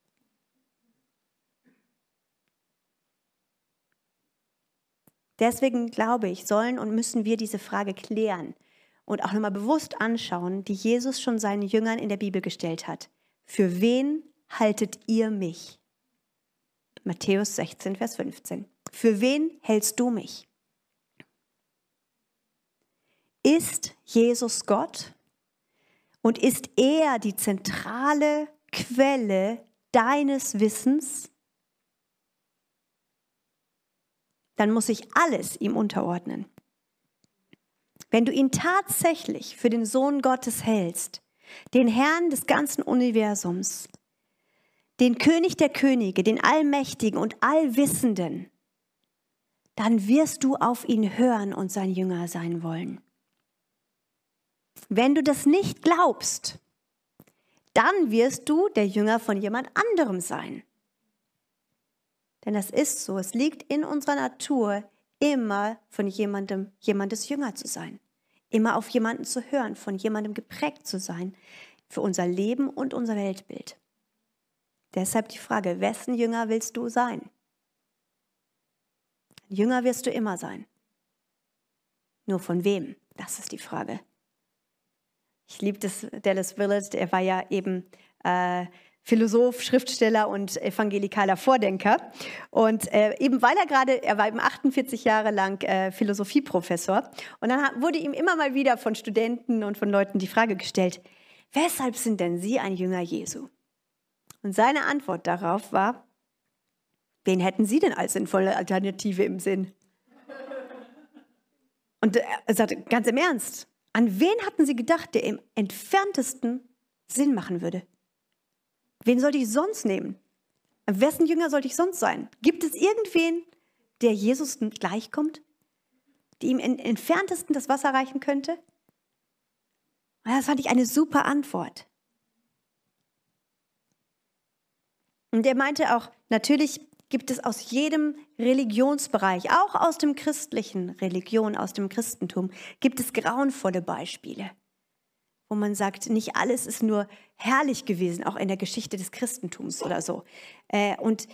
Deswegen glaube ich, sollen und müssen wir diese Frage klären und auch nochmal bewusst anschauen, die Jesus schon seinen Jüngern in der Bibel gestellt hat. Für wen haltet ihr mich? Matthäus 16, Vers 15. Für wen hältst du mich? Ist Jesus Gott? Und ist er die zentrale Quelle deines Wissens? Dann muss sich alles ihm unterordnen. Wenn du ihn tatsächlich für den Sohn Gottes hältst, den Herrn des ganzen Universums, den König der Könige, den Allmächtigen und Allwissenden, dann wirst du auf ihn hören und sein Jünger sein wollen. Wenn du das nicht glaubst, dann wirst du der Jünger von jemand anderem sein. Denn das ist so, es liegt in unserer Natur, immer von jemandem, jemandes Jünger zu sein, immer auf jemanden zu hören, von jemandem geprägt zu sein für unser Leben und unser Weltbild. Deshalb die Frage, wessen Jünger willst du sein? Jünger wirst du immer sein. Nur von wem? Das ist die Frage. Ich liebe das Dallas Willard, er war ja eben äh, Philosoph, Schriftsteller und evangelikaler Vordenker. Und äh, eben weil er gerade, er war eben 48 Jahre lang äh, Philosophieprofessor. Und dann wurde ihm immer mal wieder von Studenten und von Leuten die Frage gestellt, weshalb sind denn Sie ein Jünger Jesu? Und seine Antwort darauf war, wen hätten Sie denn als sinnvolle Alternative im Sinn? Und er sagte, ganz im Ernst, an wen hatten Sie gedacht, der im entferntesten Sinn machen würde? Wen sollte ich sonst nehmen? Wessen Jünger sollte ich sonst sein? Gibt es irgendwen, der Jesus gleichkommt? Die ihm im entferntesten das Wasser reichen könnte? Das fand ich eine super Antwort. Und er meinte auch, natürlich gibt es aus jedem Religionsbereich, auch aus dem christlichen Religion, aus dem Christentum, gibt es grauenvolle Beispiele, wo man sagt, nicht alles ist nur herrlich gewesen, auch in der Geschichte des Christentums oder so. Äh, und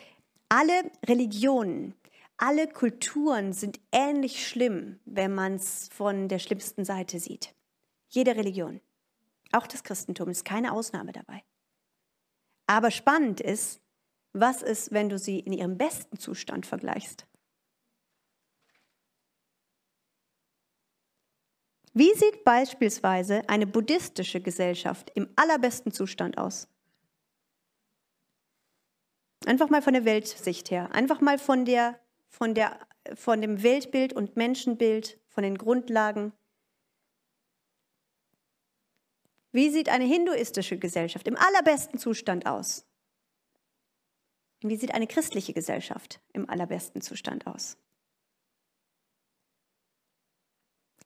alle Religionen, alle Kulturen sind ähnlich schlimm, wenn man es von der schlimmsten Seite sieht. Jede Religion, auch das Christentum ist keine Ausnahme dabei. Aber spannend ist, was ist, wenn du sie in ihrem besten Zustand vergleichst? Wie sieht beispielsweise eine buddhistische Gesellschaft im allerbesten Zustand aus? Einfach mal von der Weltsicht her, einfach mal von, der, von, der, von dem Weltbild und Menschenbild, von den Grundlagen. Wie sieht eine hinduistische Gesellschaft im allerbesten Zustand aus? Wie sieht eine christliche Gesellschaft im allerbesten Zustand aus?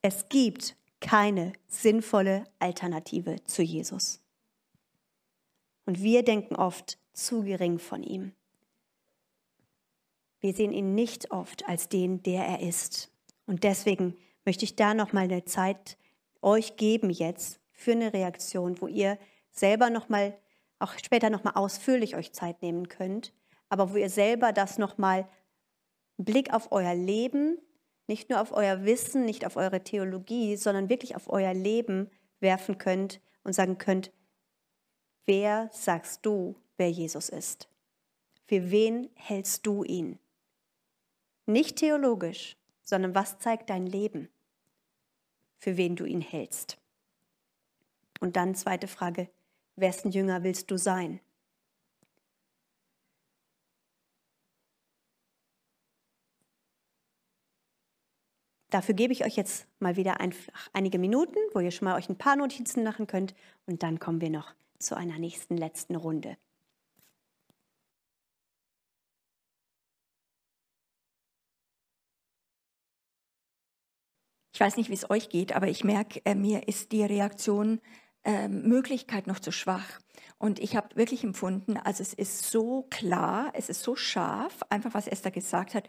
Es gibt keine sinnvolle Alternative zu Jesus. Und wir denken oft zu gering von ihm. Wir sehen ihn nicht oft als den, der er ist. Und deswegen möchte ich da noch mal eine Zeit euch geben jetzt für eine Reaktion, wo ihr selber noch mal auch später noch mal ausführlich euch Zeit nehmen könnt aber wo ihr selber das nochmal Blick auf euer Leben, nicht nur auf euer Wissen, nicht auf eure Theologie, sondern wirklich auf euer Leben werfen könnt und sagen könnt, wer sagst du, wer Jesus ist? Für wen hältst du ihn? Nicht theologisch, sondern was zeigt dein Leben, für wen du ihn hältst? Und dann zweite Frage, wessen Jünger willst du sein? Dafür gebe ich euch jetzt mal wieder einfach einige Minuten, wo ihr schon mal euch ein paar Notizen machen könnt und dann kommen wir noch zu einer nächsten letzten Runde. Ich weiß nicht, wie es euch geht, aber ich merke, äh, mir ist die Reaktion äh, Möglichkeit noch zu schwach. Und ich habe wirklich empfunden, also es ist so klar, es ist so scharf, einfach was Esther gesagt hat,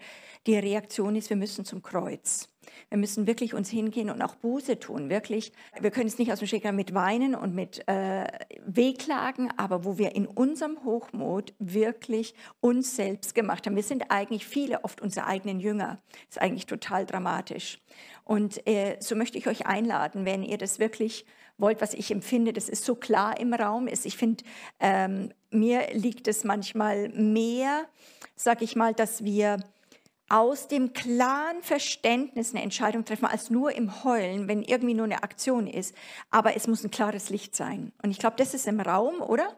die Reaktion ist, wir müssen zum Kreuz. Wir müssen wirklich uns hingehen und auch Buße tun, wirklich. Wir können es nicht aus dem Schicksal mit Weinen und mit äh, Wehklagen, aber wo wir in unserem Hochmut wirklich uns selbst gemacht haben. Wir sind eigentlich viele oft unsere eigenen Jünger. Das ist eigentlich total dramatisch. Und äh, so möchte ich euch einladen, wenn ihr das wirklich wollt, was ich empfinde, das ist so klar im Raum ist. Ich finde, ähm, mir liegt es manchmal mehr, sag ich mal, dass wir aus dem klaren Verständnis eine Entscheidung treffen, als nur im Heulen, wenn irgendwie nur eine Aktion ist. Aber es muss ein klares Licht sein. Und ich glaube, das ist im Raum, oder?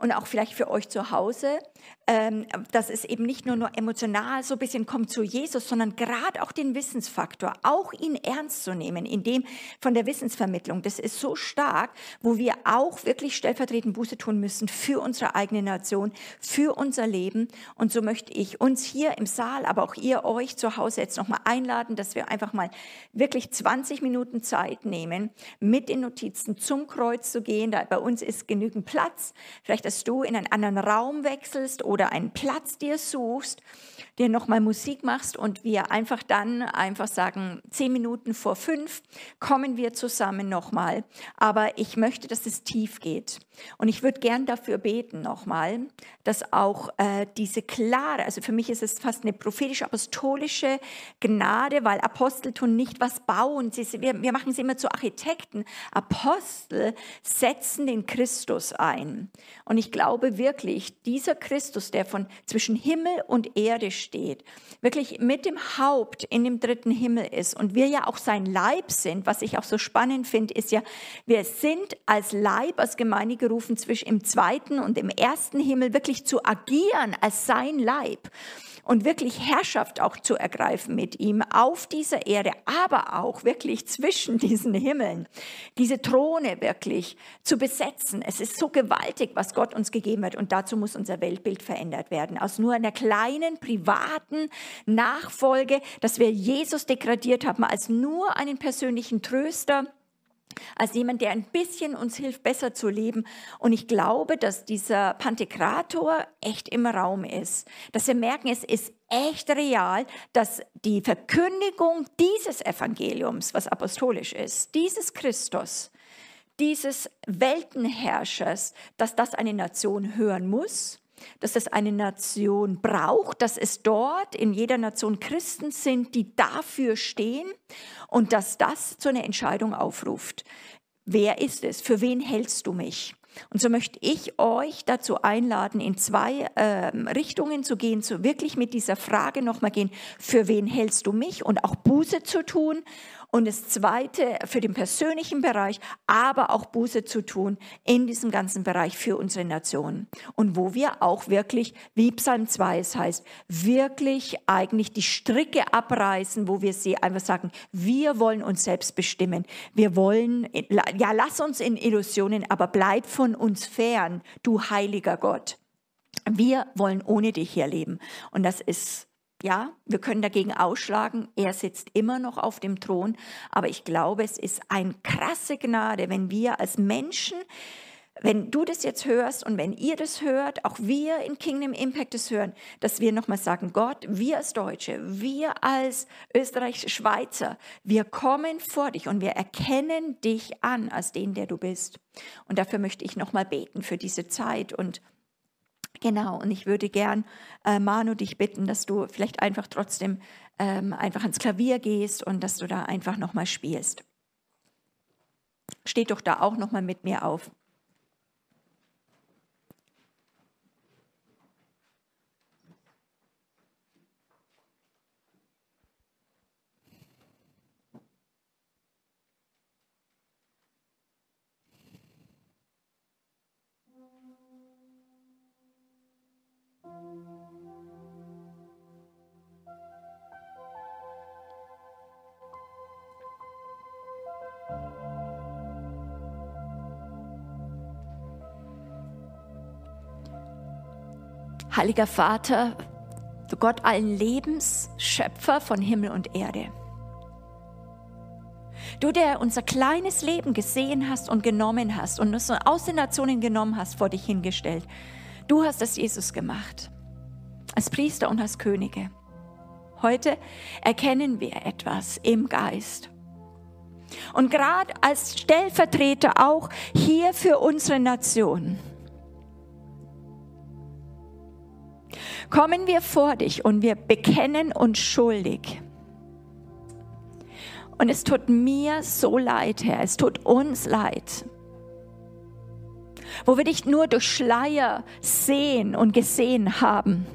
und auch vielleicht für euch zu Hause, ähm, dass es eben nicht nur, nur emotional so ein bisschen kommt zu Jesus, sondern gerade auch den Wissensfaktor, auch ihn ernst zu nehmen, in dem von der Wissensvermittlung, das ist so stark, wo wir auch wirklich stellvertretend Buße tun müssen für unsere eigene Nation, für unser Leben. Und so möchte ich uns hier im Saal, aber auch ihr euch zu Hause jetzt nochmal einladen, dass wir einfach mal wirklich 20 Minuten Zeit nehmen, mit den Notizen zum Kreuz zu gehen. Da bei uns ist genügend Platz. Vielleicht dass du in einen anderen Raum wechselst oder einen Platz dir suchst, dir nochmal Musik machst und wir einfach dann einfach sagen, zehn Minuten vor fünf kommen wir zusammen nochmal. Aber ich möchte, dass es tief geht. Und ich würde gern dafür beten nochmal, dass auch äh, diese klare, also für mich ist es fast eine prophetisch-apostolische Gnade, weil Apostel tun nicht was bauen. Sie, wir, wir machen sie immer zu Architekten. Apostel setzen den Christus ein. Und ich glaube wirklich, dieser Christus, der von zwischen Himmel und Erde steht, wirklich mit dem Haupt in dem dritten Himmel ist und wir ja auch sein Leib sind, was ich auch so spannend finde, ist ja, wir sind als Leib, als Gemeinde gerufen, zwischen im zweiten und im ersten Himmel wirklich zu agieren als sein Leib und wirklich Herrschaft auch zu ergreifen mit ihm auf dieser Erde, aber auch wirklich zwischen diesen Himmeln, diese Throne wirklich zu besetzen. Es ist so gewaltig, was Gott uns gegeben hat und dazu muss unser Weltbild verändert werden. Aus nur einer kleinen privaten Nachfolge, dass wir Jesus degradiert haben als nur einen persönlichen Tröster, als jemand, der ein bisschen uns hilft, besser zu leben. Und ich glaube, dass dieser Pantekrator echt im Raum ist. Dass wir merken, es ist echt real, dass die Verkündigung dieses Evangeliums, was apostolisch ist, dieses Christus, dieses Weltenherrschers, dass das eine Nation hören muss dass es eine Nation braucht, dass es dort in jeder Nation Christen sind, die dafür stehen und dass das zu einer Entscheidung aufruft. Wer ist es? Für wen hältst du mich? Und so möchte ich euch dazu einladen, in zwei äh, Richtungen zu gehen, zu wirklich mit dieser Frage nochmal gehen, für wen hältst du mich und auch Buße zu tun und das Zweite für den persönlichen Bereich, aber auch Buße zu tun in diesem ganzen Bereich für unsere Nation. Und wo wir auch wirklich, wie Psalm 2 es heißt, wirklich eigentlich die Stricke abreißen, wo wir sie einfach sagen, wir wollen uns selbst bestimmen. Wir wollen, ja, lass uns in Illusionen, aber bleib von uns fern, du heiliger Gott. Wir wollen ohne dich hier leben. Und das ist ja, wir können dagegen ausschlagen, er sitzt immer noch auf dem Thron, aber ich glaube, es ist eine krasse Gnade, wenn wir als Menschen, wenn du das jetzt hörst und wenn ihr das hört, auch wir in Kingdom Impact das hören, dass wir nochmal sagen, Gott, wir als Deutsche, wir als Österreich-Schweizer, wir kommen vor dich und wir erkennen dich an als den, der du bist. Und dafür möchte ich nochmal beten für diese Zeit und Genau, und ich würde gern, äh, Manu, dich bitten, dass du vielleicht einfach trotzdem ähm, einfach ans Klavier gehst und dass du da einfach nochmal spielst. Steht doch da auch nochmal mit mir auf. Heiliger Vater, du Gott allen Lebens, Schöpfer von Himmel und Erde. Du, der unser kleines Leben gesehen hast und genommen hast und uns aus den Nationen genommen hast, vor dich hingestellt. Du hast es Jesus gemacht, als Priester und als Könige. Heute erkennen wir etwas im Geist. Und gerade als Stellvertreter auch hier für unsere Nation kommen wir vor dich und wir bekennen uns schuldig. Und es tut mir so leid, Herr, es tut uns leid, wo wir dich nur durch Schleier sehen und gesehen haben.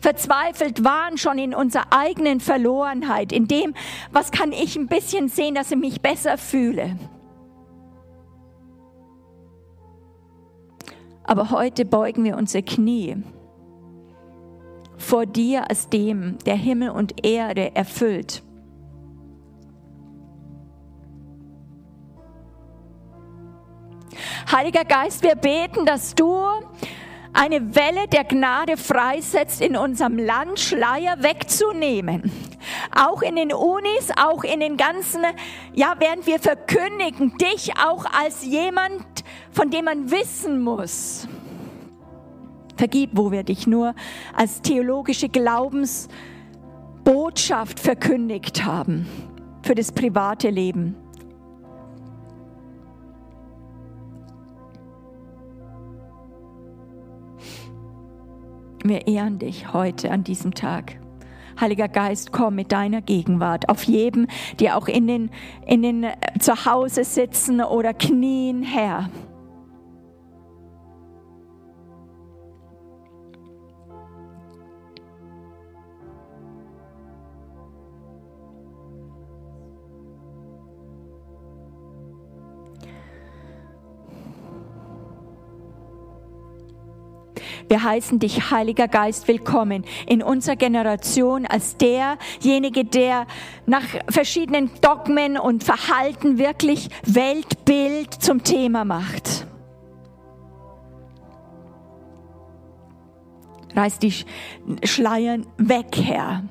Verzweifelt waren schon in unserer eigenen Verlorenheit, in dem, was kann ich ein bisschen sehen, dass ich mich besser fühle. Aber heute beugen wir unsere Knie vor dir als dem, der Himmel und Erde erfüllt. Heiliger Geist, wir beten, dass du eine Welle der Gnade freisetzt, in unserem Land Schleier wegzunehmen. Auch in den Unis, auch in den ganzen, ja, während wir verkündigen, dich auch als jemand, von dem man wissen muss. Vergib, wo wir dich nur als theologische Glaubensbotschaft verkündigt haben für das private Leben. Wir ehren dich heute an diesem Tag. Heiliger Geist, komm mit deiner Gegenwart auf jedem, die auch in den, in den äh, zu Hause sitzen oder knien, Herr. Wir heißen dich, Heiliger Geist, willkommen in unserer Generation als derjenige, der nach verschiedenen Dogmen und Verhalten wirklich Weltbild zum Thema macht. Reiß die Schleiern weg, Herr.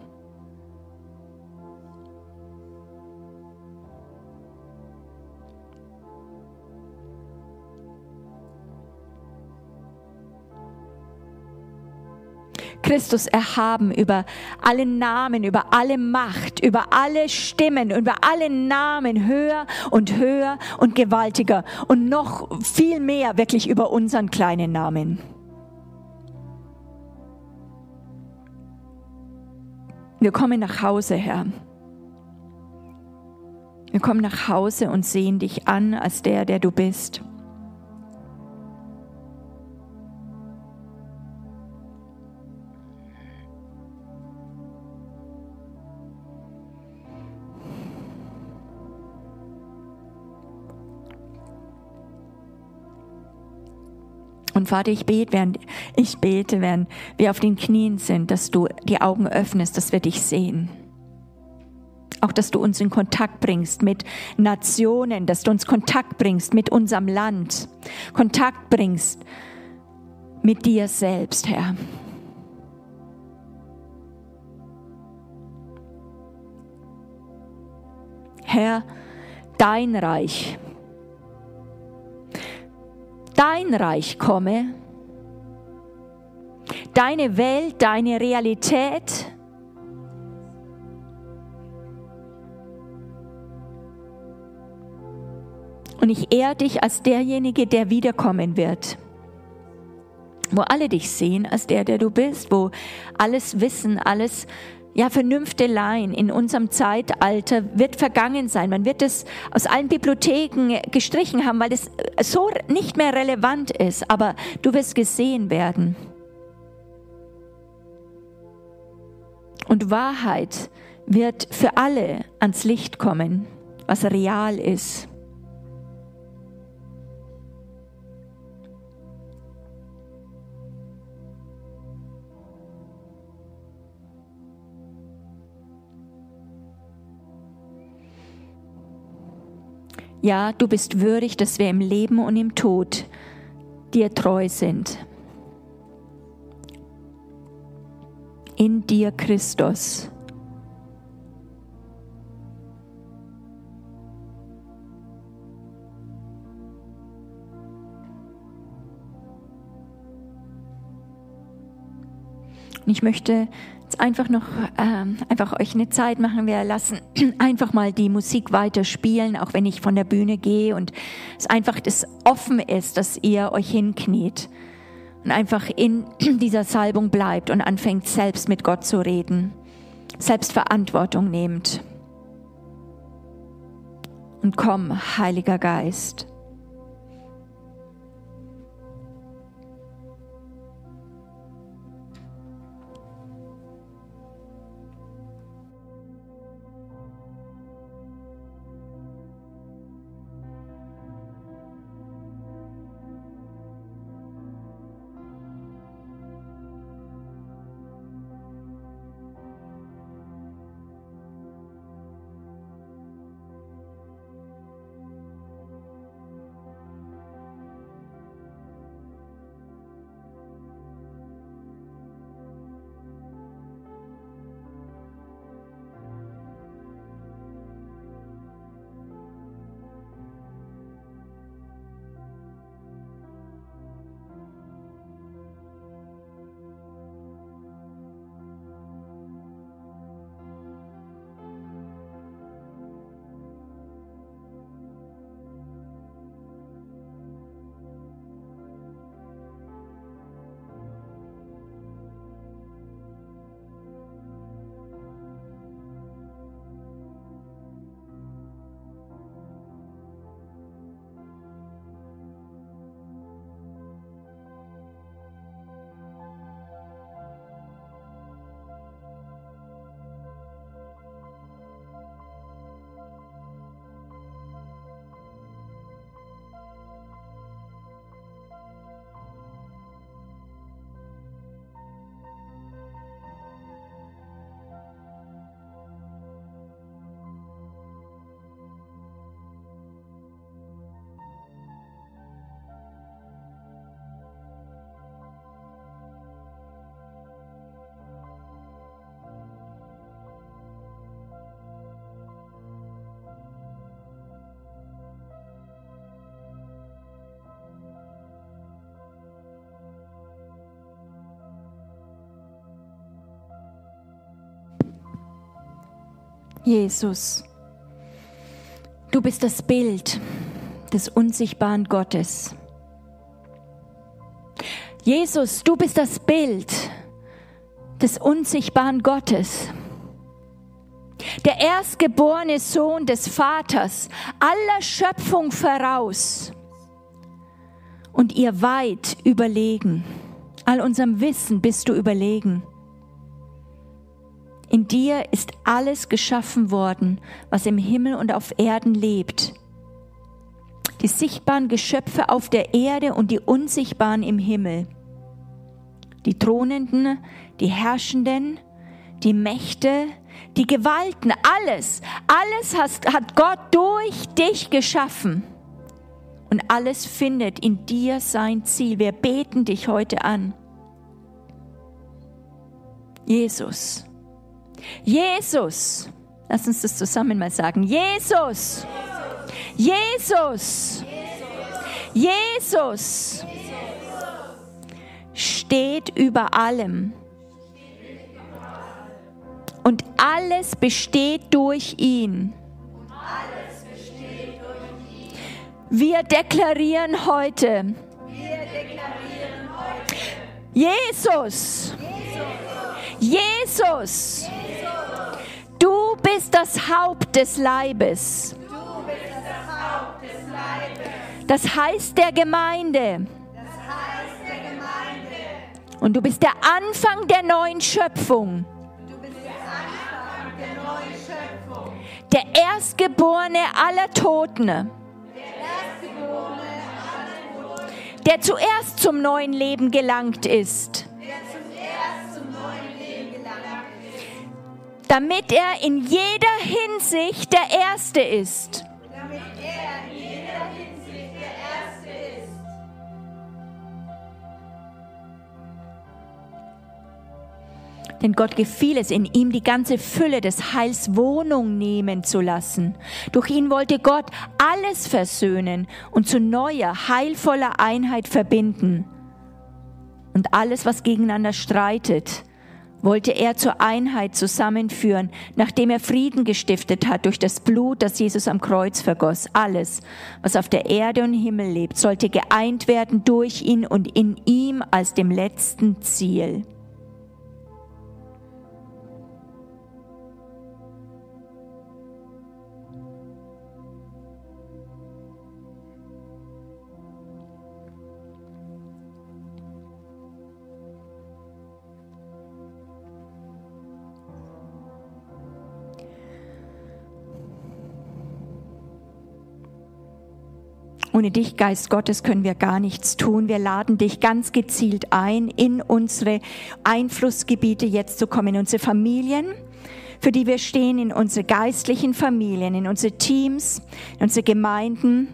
Christus erhaben über alle Namen, über alle Macht, über alle Stimmen, über alle Namen höher und höher und gewaltiger und noch viel mehr wirklich über unseren kleinen Namen. Wir kommen nach Hause, Herr. Wir kommen nach Hause und sehen dich an als der, der du bist. Und Vater, ich bete, während ich bete, während wir auf den Knien sind, dass du die Augen öffnest, dass wir dich sehen. Auch, dass du uns in Kontakt bringst mit Nationen, dass du uns Kontakt bringst mit unserem Land, Kontakt bringst mit dir selbst, Herr. Herr, dein Reich dein Reich komme, deine Welt, deine Realität. Und ich ehre dich als derjenige, der wiederkommen wird. Wo alle dich sehen als der, der du bist, wo alles Wissen, alles ja, Vernünfteleien in unserem Zeitalter wird vergangen sein. Man wird es aus allen Bibliotheken gestrichen haben, weil es so nicht mehr relevant ist. Aber du wirst gesehen werden. Und Wahrheit wird für alle ans Licht kommen, was real ist. Ja, du bist würdig, dass wir im Leben und im Tod dir treu sind. In dir Christus. Und ich möchte einfach noch ähm, einfach euch eine Zeit machen. Wir lassen einfach mal die Musik weiter spielen, auch wenn ich von der Bühne gehe und es einfach das offen ist, dass ihr euch hinkniet und einfach in dieser Salbung bleibt und anfängt selbst mit Gott zu reden, selbst Verantwortung nehmt. Und komm, Heiliger Geist. Jesus, du bist das Bild des unsichtbaren Gottes. Jesus, du bist das Bild des unsichtbaren Gottes. Der erstgeborene Sohn des Vaters, aller Schöpfung voraus und ihr weit überlegen. All unserem Wissen bist du überlegen. In dir ist alles geschaffen worden, was im Himmel und auf Erden lebt. Die sichtbaren Geschöpfe auf der Erde und die unsichtbaren im Himmel. Die Thronenden, die Herrschenden, die Mächte, die Gewalten, alles, alles hat Gott durch dich geschaffen. Und alles findet in dir sein Ziel. Wir beten dich heute an. Jesus. Jesus. Lass uns das zusammen mal sagen. Jesus. Jesus. Jesus. Steht über allem. Und alles besteht durch ihn. Wir deklarieren heute. Jesus. Jesus. Du bist das Haupt des Leibes. Das heißt der Gemeinde. Und du bist der Anfang der neuen Schöpfung. Der Erstgeborene aller Toten. Der zuerst zum neuen Leben gelangt ist. Damit er in jeder Hinsicht der Erste ist. Denn Gott gefiel es in ihm, die ganze Fülle des Heils Wohnung nehmen zu lassen. Durch ihn wollte Gott alles versöhnen und zu neuer, heilvoller Einheit verbinden. Und alles, was gegeneinander streitet, wollte er zur Einheit zusammenführen, nachdem er Frieden gestiftet hat durch das Blut, das Jesus am Kreuz vergoss. Alles, was auf der Erde und Himmel lebt, sollte geeint werden durch ihn und in ihm als dem letzten Ziel. Ohne dich, Geist Gottes, können wir gar nichts tun. Wir laden dich ganz gezielt ein, in unsere Einflussgebiete jetzt zu kommen, in unsere Familien, für die wir stehen, in unsere geistlichen Familien, in unsere Teams, in unsere Gemeinden.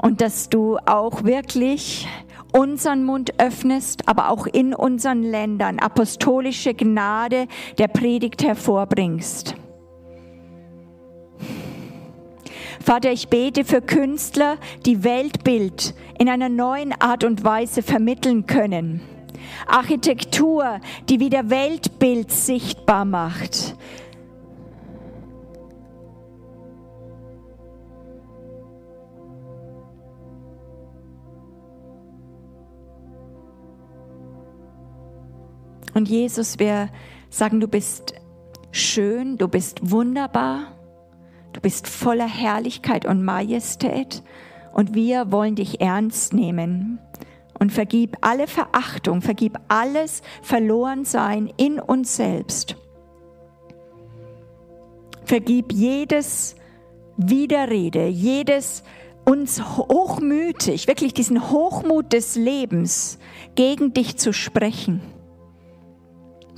Und dass du auch wirklich unseren Mund öffnest, aber auch in unseren Ländern apostolische Gnade der Predigt hervorbringst. Vater, ich bete für Künstler, die Weltbild in einer neuen Art und Weise vermitteln können. Architektur, die wieder Weltbild sichtbar macht. Und Jesus, wir sagen, du bist schön, du bist wunderbar. Du bist voller Herrlichkeit und Majestät und wir wollen dich ernst nehmen. Und vergib alle Verachtung, vergib alles Verlorensein in uns selbst. Vergib jedes Widerrede, jedes uns hochmütig, wirklich diesen Hochmut des Lebens gegen dich zu sprechen.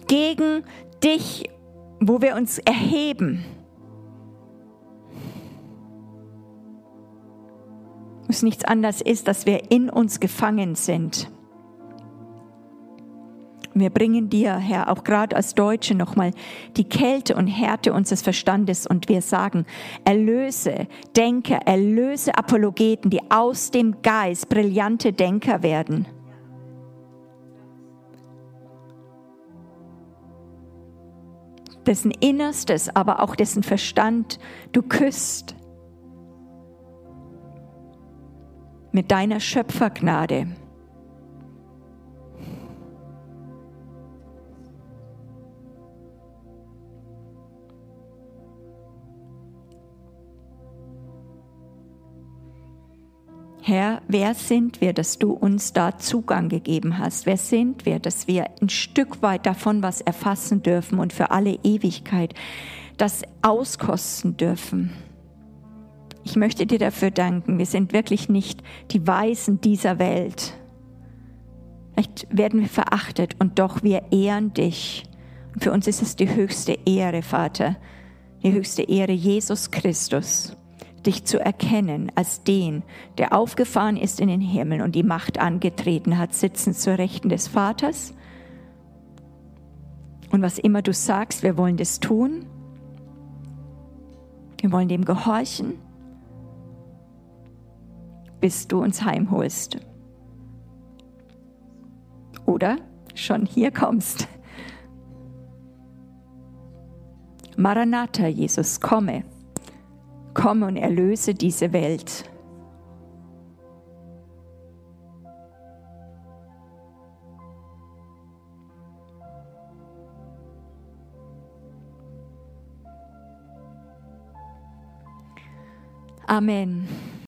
Gegen dich, wo wir uns erheben es nichts anderes ist, dass wir in uns gefangen sind. Wir bringen dir, Herr, auch gerade als Deutsche nochmal die Kälte und Härte unseres Verstandes und wir sagen, erlöse Denker, erlöse Apologeten, die aus dem Geist brillante Denker werden. dessen Innerstes, aber auch dessen Verstand du küsst. Mit deiner Schöpfergnade. Herr, wer sind wir, dass du uns da Zugang gegeben hast? Wer sind wir, dass wir ein Stück weit davon was erfassen dürfen und für alle Ewigkeit das auskosten dürfen? Ich möchte dir dafür danken. Wir sind wirklich nicht die Weisen dieser Welt. Vielleicht werden wir verachtet und doch wir ehren dich. Und für uns ist es die höchste Ehre, Vater, die höchste Ehre, Jesus Christus dich zu erkennen als den, der aufgefahren ist in den Himmel und die Macht angetreten hat, sitzen zur Rechten des Vaters. Und was immer du sagst, wir wollen das tun. Wir wollen dem gehorchen, bis du uns heimholst. Oder schon hier kommst. Maranatha, Jesus, komme komme und erlöse diese Welt. Amen.